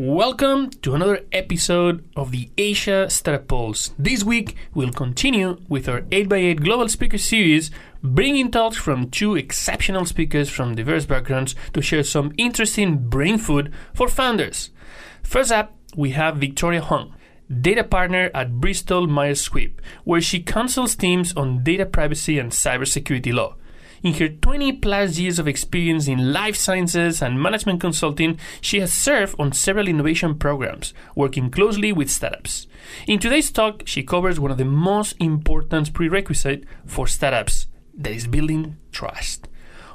Welcome to another episode of the Asia Startup Pulse. This week, we'll continue with our 8x8 Global Speaker Series, bringing talks from two exceptional speakers from diverse backgrounds to share some interesting brain food for founders. First up, we have Victoria Huang, data partner at Bristol Myers Squibb, where she counsels teams on data privacy and cybersecurity law. In her 20 plus years of experience in life sciences and management consulting, she has served on several innovation programs, working closely with startups. In today's talk, she covers one of the most important prerequisites for startups that is building trust.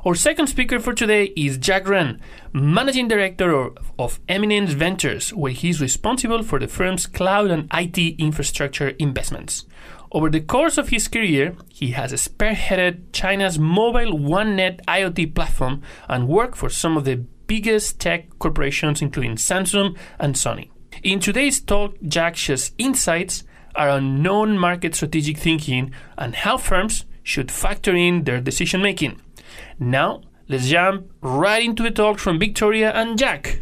Our second speaker for today is Jack Ren, Managing Director of, of Eminence Ventures, where he is responsible for the firm's cloud and IT infrastructure investments. Over the course of his career, he has spearheaded China's mobile OneNet IoT platform and worked for some of the biggest tech corporations, including Samsung and Sony. In today's talk, Jack shares insights around non-market strategic thinking and how firms should factor in their decision making. Now, let's jump right into the talk from Victoria and Jack.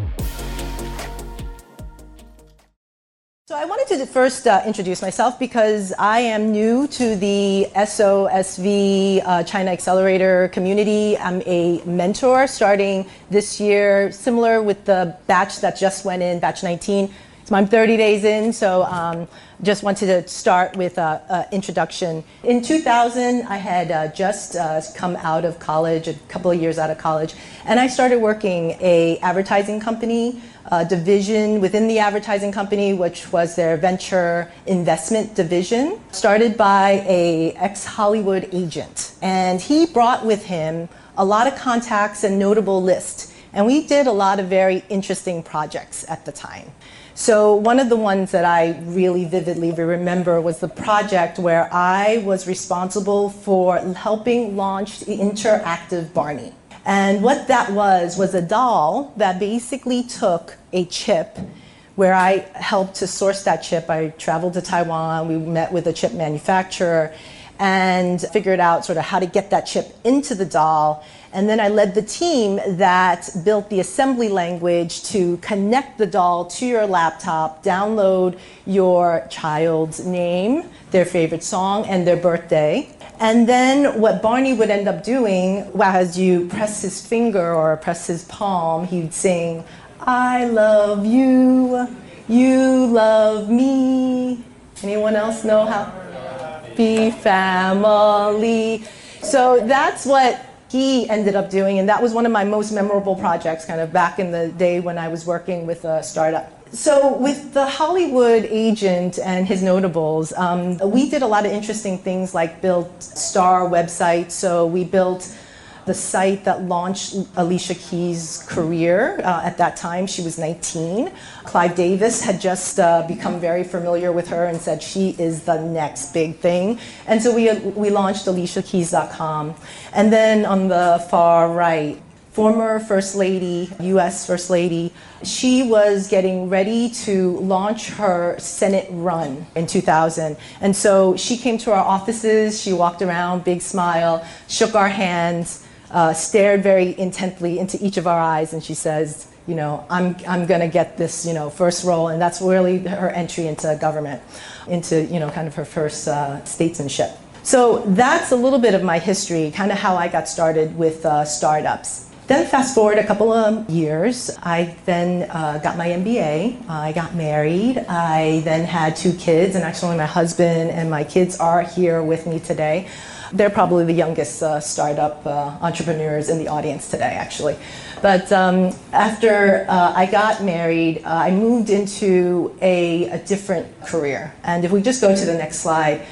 To first uh, introduce myself because I am new to the SOSV uh, Chinaccelerator community. I'm a mentor starting this year, similar with the batch that just went in, batch 19. So I'm 30 days in, so um, just wanted to start with an introduction. In 2000, I had uh, just uh, come out of college, a couple of years out of college, and I started working a advertising company uh, division within the advertising company, which was their venture investment division, started by a ex-Hollywood agent. And he brought with him a lot of contacts and notable lists. And we did a lot of very interesting projects at the time. So one of the ones that I really vividly remember was the project where I was responsible for helping launch the interactive Barney. And what that was was a doll that basically took a chip where I helped to source that chip. I traveled to Taiwan, we met with a chip manufacturer and figured out sort of how to get that chip into the doll. And then I led the team that built the assembly language to connect the doll to your laptop, download your child's name, their favorite song, and their birthday. And then what Barney would end up doing, as you press his finger or press his palm, he'd sing, I love you, you love me. Anyone else know how? Be family. So that's what he ended up doing, and that was one of my most memorable projects, kind of back in the day when I was working with a startup. So, with the Hollywood agent and his notables, um, we did a lot of interesting things like built star websites. So, we built the site that launched Alicia Keys' career. Uh, at that time, she was 19. Clive Davis had just uh, become very familiar with her and said she is the next big thing. And so we, we launched AliciaKeys.com. And then on the far right, former First Lady, US First Lady, she was getting ready to launch her Senate run in 2000. And so she came to our offices, she walked around, big smile, shook our hands, uh, stared very intently into each of our eyes, and she says, you know, I'm, I'm going to get this, you know, first role. And that's really her entry into government, into, you know, kind of her first uh, statesmanship. So that's a little bit of my history, kind of how I got started with uh, startups. Then fast forward a couple of years, I then uh, got my MBA. I got married. I then had two kids, and actually my husband and my kids are here with me today. They're probably the youngest uh, startup uh, entrepreneurs in the audience today, actually. But um, after uh, I got married, uh, I moved into a, a different career. And if we just go to the next slide,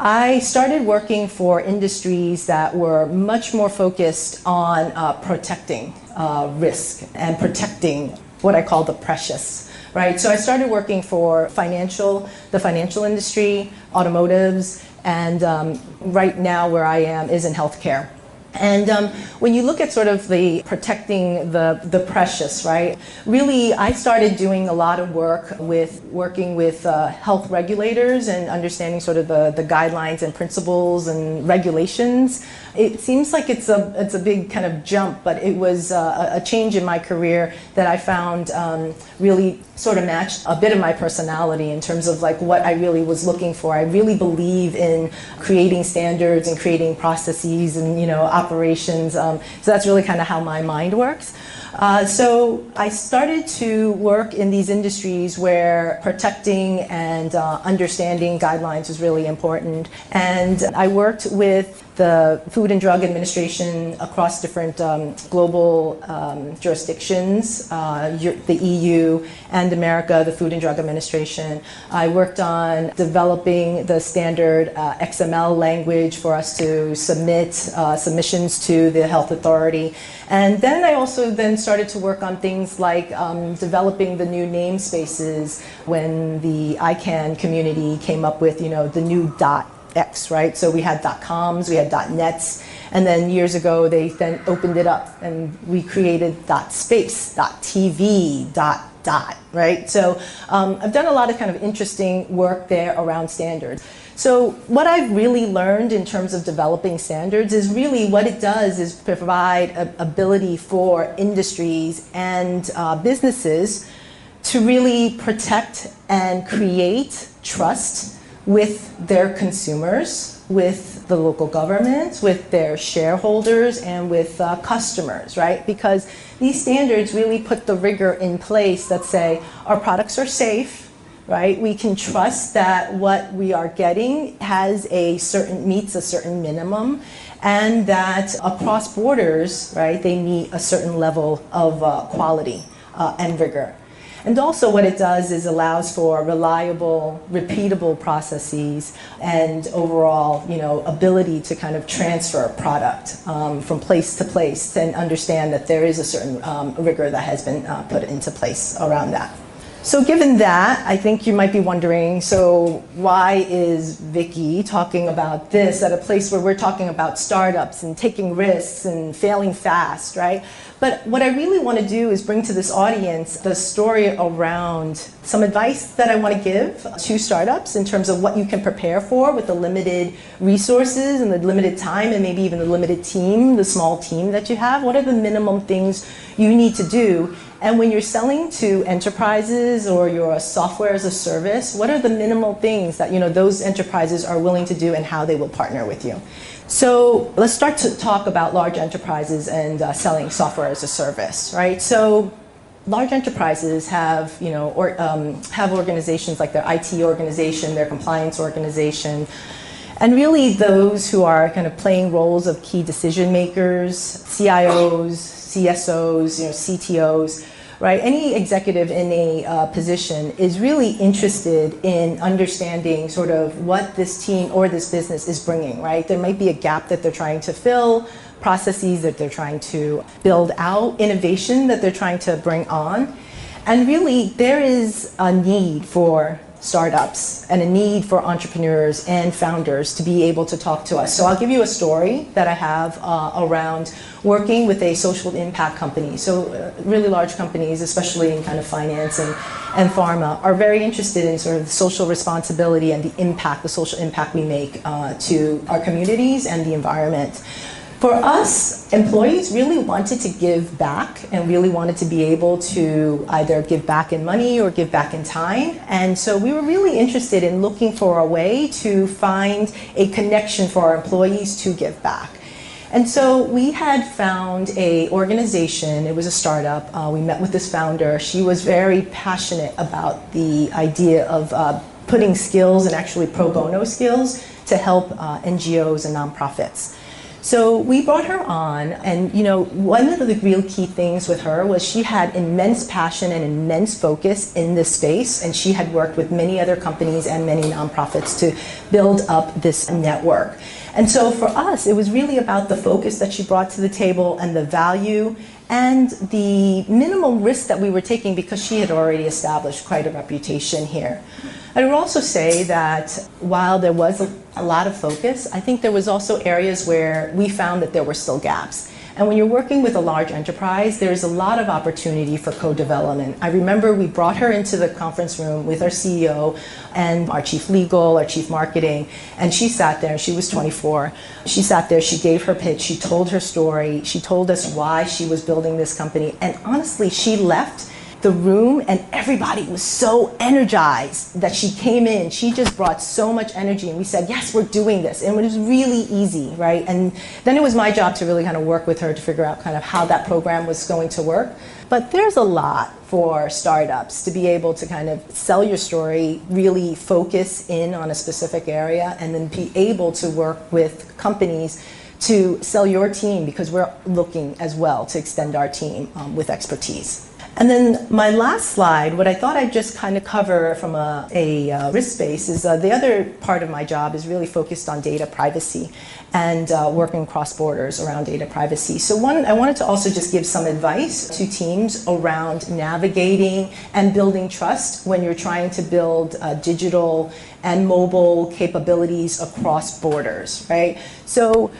I started working for industries that were much more focused on uh, protecting uh, risk and protecting what I call the precious right? So I started working for financial, the financial industry, automotives, and um, right now where I am is in healthcare. And um, when you look at sort of the protecting the, the precious, right? Really, I started doing a lot of work with working with uh, health regulators and understanding sort of the, the guidelines and principles and regulations. It seems like it's a it's a big kind of jump, but it was uh, a change in my career that I found um, really sort of matched a bit of my personality in terms of like what I really was looking for. I really believe in creating standards and creating processes and you know operations. Um, so that's really kind of how my mind works. Uh, so I started to work in these industries where protecting and uh, understanding guidelines was really important. And I worked with the Food and Drug Administration across different um, global um, jurisdictions, uh, the EU and America, the Food and Drug Administration. I worked on developing the standard uh, XML language for us to submit uh, submissions to the health authority. And then I also then started to work on things like um, developing the new namespaces when the ICANN community came up with, you know, the new dot X, right? So we had .coms, we had .nets, and then years ago they then opened it up and we created .space, .tv, dot dot, right? So um, I've done a lot of kind of interesting work there around standards. So what I've really learned in terms of developing standards is really what it does is provide a ability for industries and uh, businesses to really protect and create trust with their consumers, with the local governments, with their shareholders, and with uh, customers, right? Because these standards really put the rigor in place that say our products are safe, right? We can trust that what we are getting has a certain meets a certain minimum, and that across borders, right, they meet a certain level of uh, quality uh, and rigor. And also what it does is allows for reliable, repeatable processes and overall, you know, ability to kind of transfer product um, from place to place and understand that there is a certain um, rigor that has been uh, put into place around that. So given that, I think you might be wondering, so why is Vicky talking about this at a place where we're talking about startups and taking risks and failing fast, right? But what I really want to do is bring to this audience the story around some advice that I want to give to startups in terms of what you can prepare for with the limited resources and the limited time and maybe even the limited team, the small team that you have. What are the minimum things you need to do? And when you're selling to enterprises or you're software as a service, what are the minimal things that you know those enterprises are willing to do and how they will partner with you? So let's start to talk about large enterprises and uh, selling software as a service, right? So large enterprises have, you know, or, um, have organizations like their IT organization, their compliance organization, and really those who are kind of playing roles of key decision makers, CIOs, CSOs, you know, CTOs, right? Any executive in a uh, position is really interested in understanding sort of what this team or this business is bringing, right? There might be a gap that they're trying to fill, processes that they're trying to build out, innovation that they're trying to bring on. And really, there is a need for startups and a need for entrepreneurs and founders to be able to talk to us. So I'll give you a story that I have uh, around working with a social impact company. So uh, really large companies, especially in kind of finance and, and pharma, are very interested in sort of social responsibility and the impact, the social impact we make uh, to our communities and the environment. For us, employees really wanted to give back and really wanted to be able to either give back in money or give back in time. And so we were really interested in looking for a way to find a connection for our employees to give back. And so we had found a organization. It was a startup. Uh, we met with this founder. She was very passionate about the idea of uh, putting skills and actually pro bono skills to help uh, NGOs and nonprofits. So we brought her on, and you know, one of the real key things with her was she had immense passion and immense focus in this space, and she had worked with many other companies and many nonprofits to build up this network. And so for us, it was really about the focus that she brought to the table and the value and the minimal risk that we were taking because she had already established quite a reputation here. I would also say that while there was a, lot of focus, I think there was also areas where we found that there were still gaps. And when you're working with a large enterprise, there's a lot of opportunity for co development. I remember we brought her into the conference room with our CEO and our chief legal, our chief marketing, and she sat there. She was 24. She sat there, she gave her pitch, she told her story, she told us why she was building this company. And honestly, she left the room and everybody was so energized that she came in. She just brought so much energy and we said yes we're doing this. And it was really easy right? And then it was my job to really kind of work with her to figure out kind of how that program was going to work. But there's a lot for startups to be able to kind of sell your story really focus in on a specific area and then be able to work with companies to sell your team because we're looking as well to extend our team um, with expertise and then my last slide, what I thought I'd just kind of cover from a, a uh, risk space is uh, the other part of my job is really focused on data privacy and uh, working cross borders around data privacy. So one, I wanted to also just give some advice to teams around navigating and building trust when you're trying to build uh, digital and mobile capabilities across borders, right? So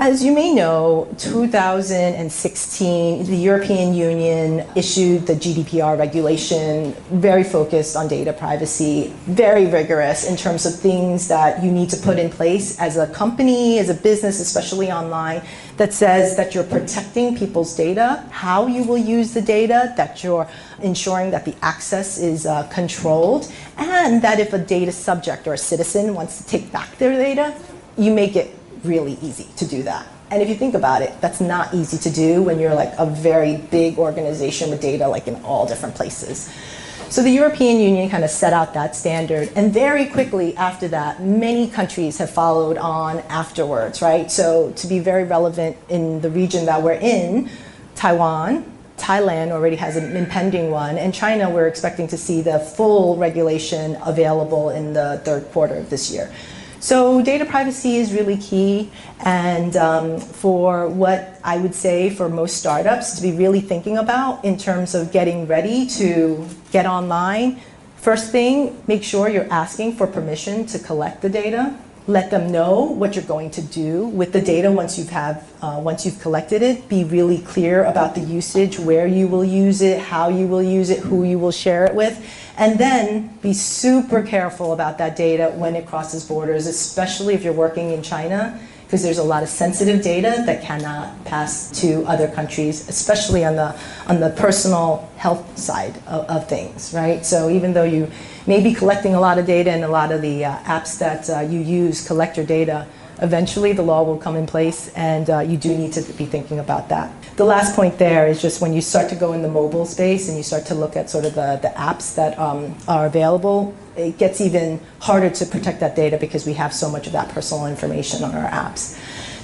as you may know, 2016, the European Union issued the GDPR regulation, very focused on data privacy, very rigorous in terms of things that you need to put in place as a company, as a business, especially online, that says that you're protecting people's data, how you will use the data, that you're ensuring that the access is uh, controlled, and that if a data subject or a citizen wants to take back their data, you make it really easy to do that. And if you think about it, that's not easy to do when you're like a very big organization with data like in all different places. So the European Union kind of set out that standard, and very quickly after that, many countries have followed on afterwards, right? So to be very relevant in the region that we're in, Taiwan, Thailand already has an impending one, and China, we're expecting to see the full regulation available in the third quarter of this year. So data privacy is really key, and um, for what I would say for most startups to be really thinking about in terms of getting ready to get online. First thing, make sure you're asking for permission to collect the data let them know what you're going to do with the data once you've have uh, once you've collected it. Be really clear about the usage where you will use it how you will use it who you will share it with. And then be super careful about that data when it crosses borders especially if you're working in china because there's a lot of sensitive data that cannot pass to other countries, especially on the on the personal health side of, of things, right? So even though you may be collecting a lot of data and a lot of the uh, apps that uh, you use collect your data, eventually the law will come in place and uh, you do need to be thinking about that. The last point there is just when you start to go in the mobile space and you start to look at sort of the, the apps that um, are available, it gets even harder to protect that data because we have so much of that personal information on our apps.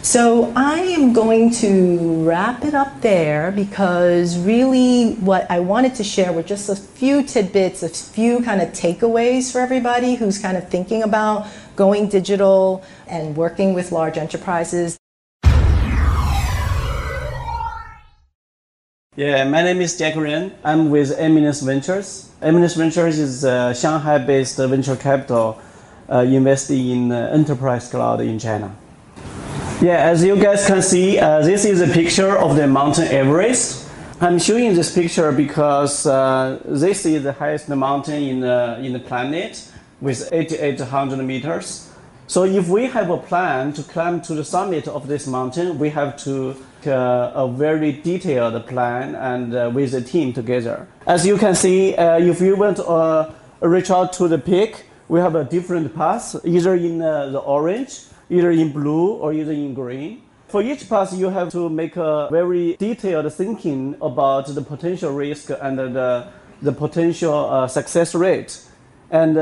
So I am going to wrap it up there because really what I wanted to share were just a few tidbits, a few kind of takeaways for everybody who's kind of thinking about going digital and working with large enterprises. Yeah, my name is Jack Ren. I'm with Eminence Ventures. Eminence Ventures is a Shanghai-based venture capital uh, investing in uh, enterprise cloud in China. Yeah, as you guys can see, uh, this is a picture of the mountain Everest. I'm showing this picture because uh, this is the highest mountain in the, in the planet with 8,800 meters. So if we have a plan to climb to the summit of this mountain, we have to uh, a very detailed plan and uh, with the team together. As you can see, uh, if you want to uh, reach out to the peak, we have a different path, either in uh, the orange, either in blue, or either in green. For each path, you have to make a very detailed thinking about the potential risk and the, the potential uh, success rate. And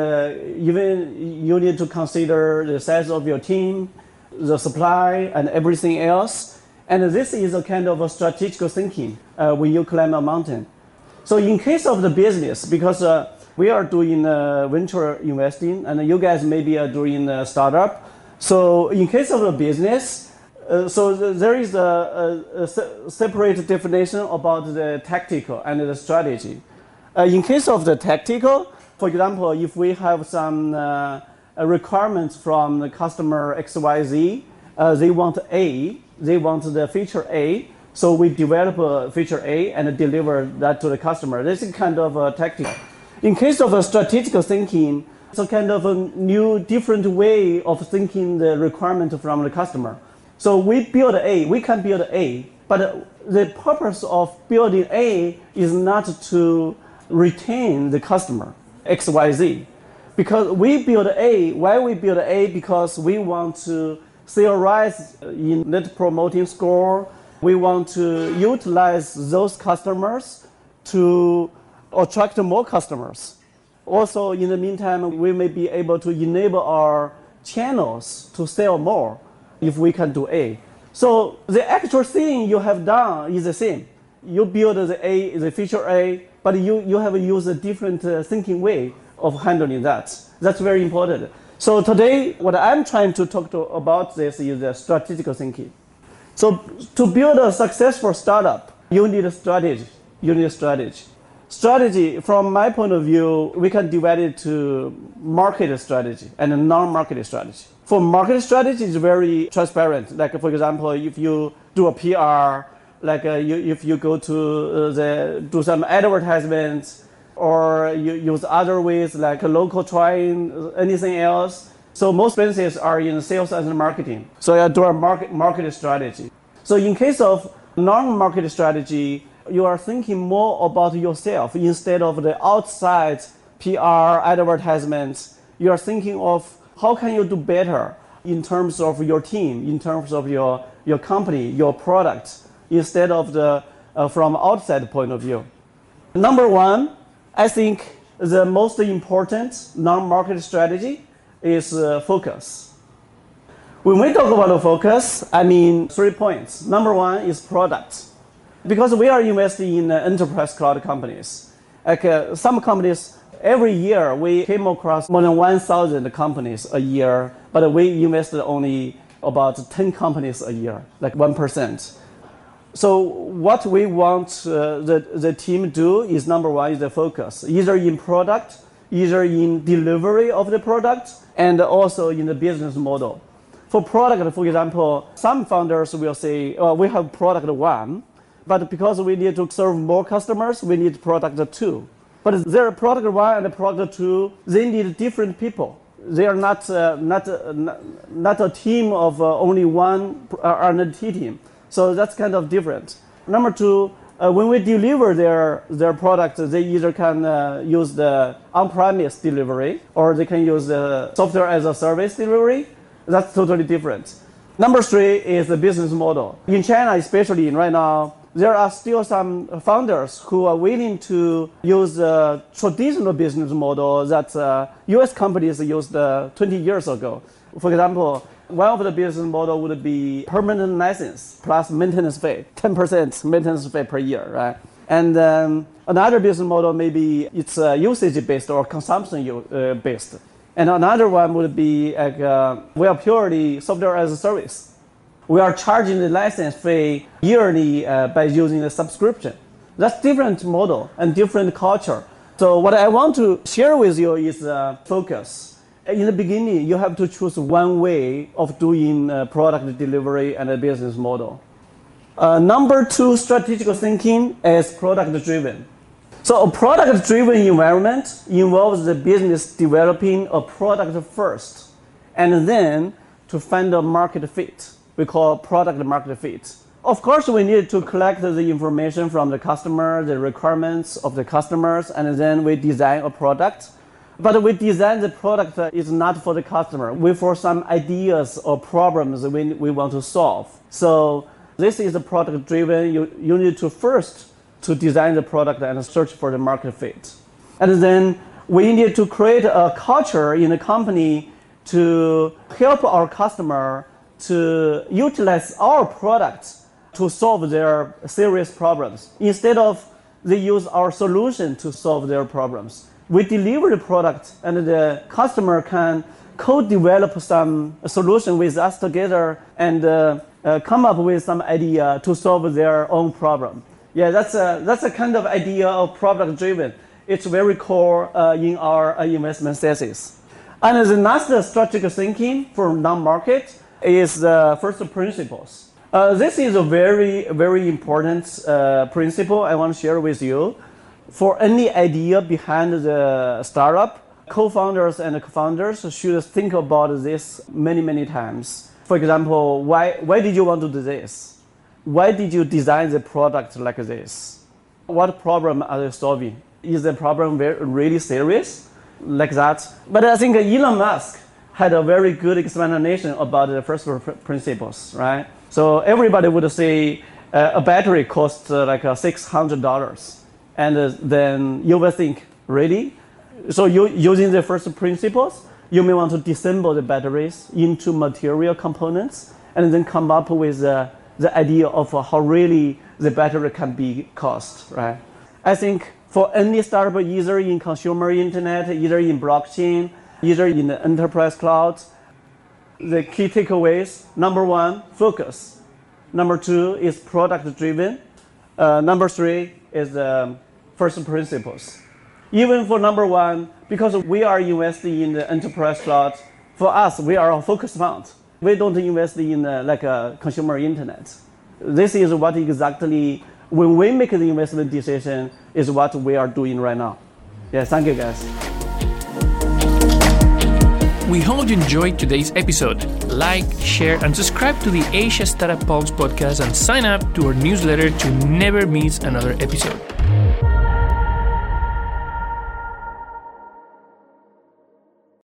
even you need to consider the size of your team, the supply, and everything else and this is a kind of a strategic thinking uh, when you climb a mountain. So in case of the business, because uh, we are doing uh, venture investing, and you guys maybe are doing a startup. So in case of the business, Uh, so th- there is a, a, a se- separate definition about the tactical and the strategy. Uh, in case of the tactical, for example, if we have some uh, requirements from the customer XYZ, they want A, they want the feature A, so we develop a feature A and deliver that to the customer. This is kind of uh, a tactic. In case of a strategic thinking, it's a kind of a new, different way of thinking the requirement from the customer. So we build A, we can build A, but the purpose of building A is not to retain the customer, XYZ. Because we build A, why we build A? Because we want to see a rise in net promoting score. We want to utilize those customers to attract more customers. Also, in the meantime, we may be able to enable our channels to sell more if we can do A. So the actual thing you have done is the same. You build the A, the feature A, but you, you have used a different uh, thinking way of handling that. That's very important. So today, what I'm trying to talk to about this is the strategic thinking. So to build a successful startup, you need a strategy. You need a strategy. Strategy, from my point of view, we can divide it to market strategy and non-market strategy. For market strategy, it's very transparent. Like for example, if you do a PR, like uh, you, if you go to uh, the do some advertisements, or you use other ways like local trying, anything else. So most businesses are in sales and marketing. So you do a market market strategy. So in case of non-market strategy, you are thinking more about yourself instead of the outside PR advertisements. You are thinking of how can you do better in terms of your team, in terms of your, your company, your product, instead of the uh, from outside point of view. Number one, I think the most important non-market strategy is uh, focus. When we talk about focus, I mean three points. Number one is product because we are investing in uh, enterprise cloud companies. Like uh, some companies, every year we came across more than 1,000 companies a year, but we invested only about 10 companies a year, like 1%. So what we want uh, the, the team to do is number one is the focus, either in product, either in delivery of the product, and also in the business model. For product, for example, some founders will say, oh, we have product one, but because we need to serve more customers, we need product two. But their product one and product two, they need different people. They are not, uh, not, uh, not a team of uh, only one uh, R&D team. So that's kind of different. Number two, uh, when we deliver their, their product, they either can uh, use the on-premise delivery or they can use the software as a service delivery. That's totally different. Number three is the business model. In China, especially right now, there are still some founders who are willing to use the traditional business model that uh, US companies used uh, 20 years ago. For example, one of the business model would be permanent license plus maintenance fee, 10% maintenance fee per year, right? And um, another business model maybe it's uh, usage based or consumption uh, based. And another one would be like uh, we are purely software as a service we are charging the license fee yearly uh, by using the subscription. That's different model and different culture. So what I want to share with you is uh, focus. In the beginning, you have to choose one way of doing uh, product delivery and a business model. Uh, number two, strategic thinking is product driven. So a product driven environment involves the business developing a product first and then to find a market fit we call product market fit. Of course, we need to collect the information from the customer, the requirements of the customers, and then we design a product. But we design the product is not for the customer. We for some ideas or problems we, we want to solve. So this is a product driven. You, you need to first to design the product and search for the market fit. And then we need to create a culture in the company to help our customer to utilize our product to solve their serious problems instead of they use our solution to solve their problems. We deliver the product and the customer can co-develop some solution with us together and uh, uh, come up with some idea to solve their own problem. Yeah, that's a, that's a kind of idea of product driven. It's very core uh, in our uh, investment thesis. And the last strategic thinking for non-market is the first principles. Uh, this is a very, very important uh, principle I want to share with you. For any idea behind the startup, co-founders and co-founders should think about this many, many times. For example, why, why did you want to do this? Why did you design the product like this? What problem are you solving? Is the problem very, really serious? Like that. But I think Elon Musk had a very good explanation about the first principles, right? So everybody would say uh, a battery costs uh, like uh, $600. And uh, then you will think, really? So you, using the first principles, you may want to disassemble the batteries into material components and then come up with uh, the idea of how really the battery can be cost, right? I think for any startup, either in consumer internet, either in blockchain, either in the enterprise cloud, the key takeaways number one, focus. Number two is product driven. Uh, number three is um, first principles. Even for number one, because we are investing in the enterprise cloud, for us, we are a focus fund. We don't invest in uh, like a consumer internet. This is what exactly, when we make the investment decision, is what we are doing right now. Yeah, thank you guys. We hope you enjoyed today's episode. Like, share, and subscribe to the Asia Startup Pulse podcast and sign up to our newsletter to never miss another episode.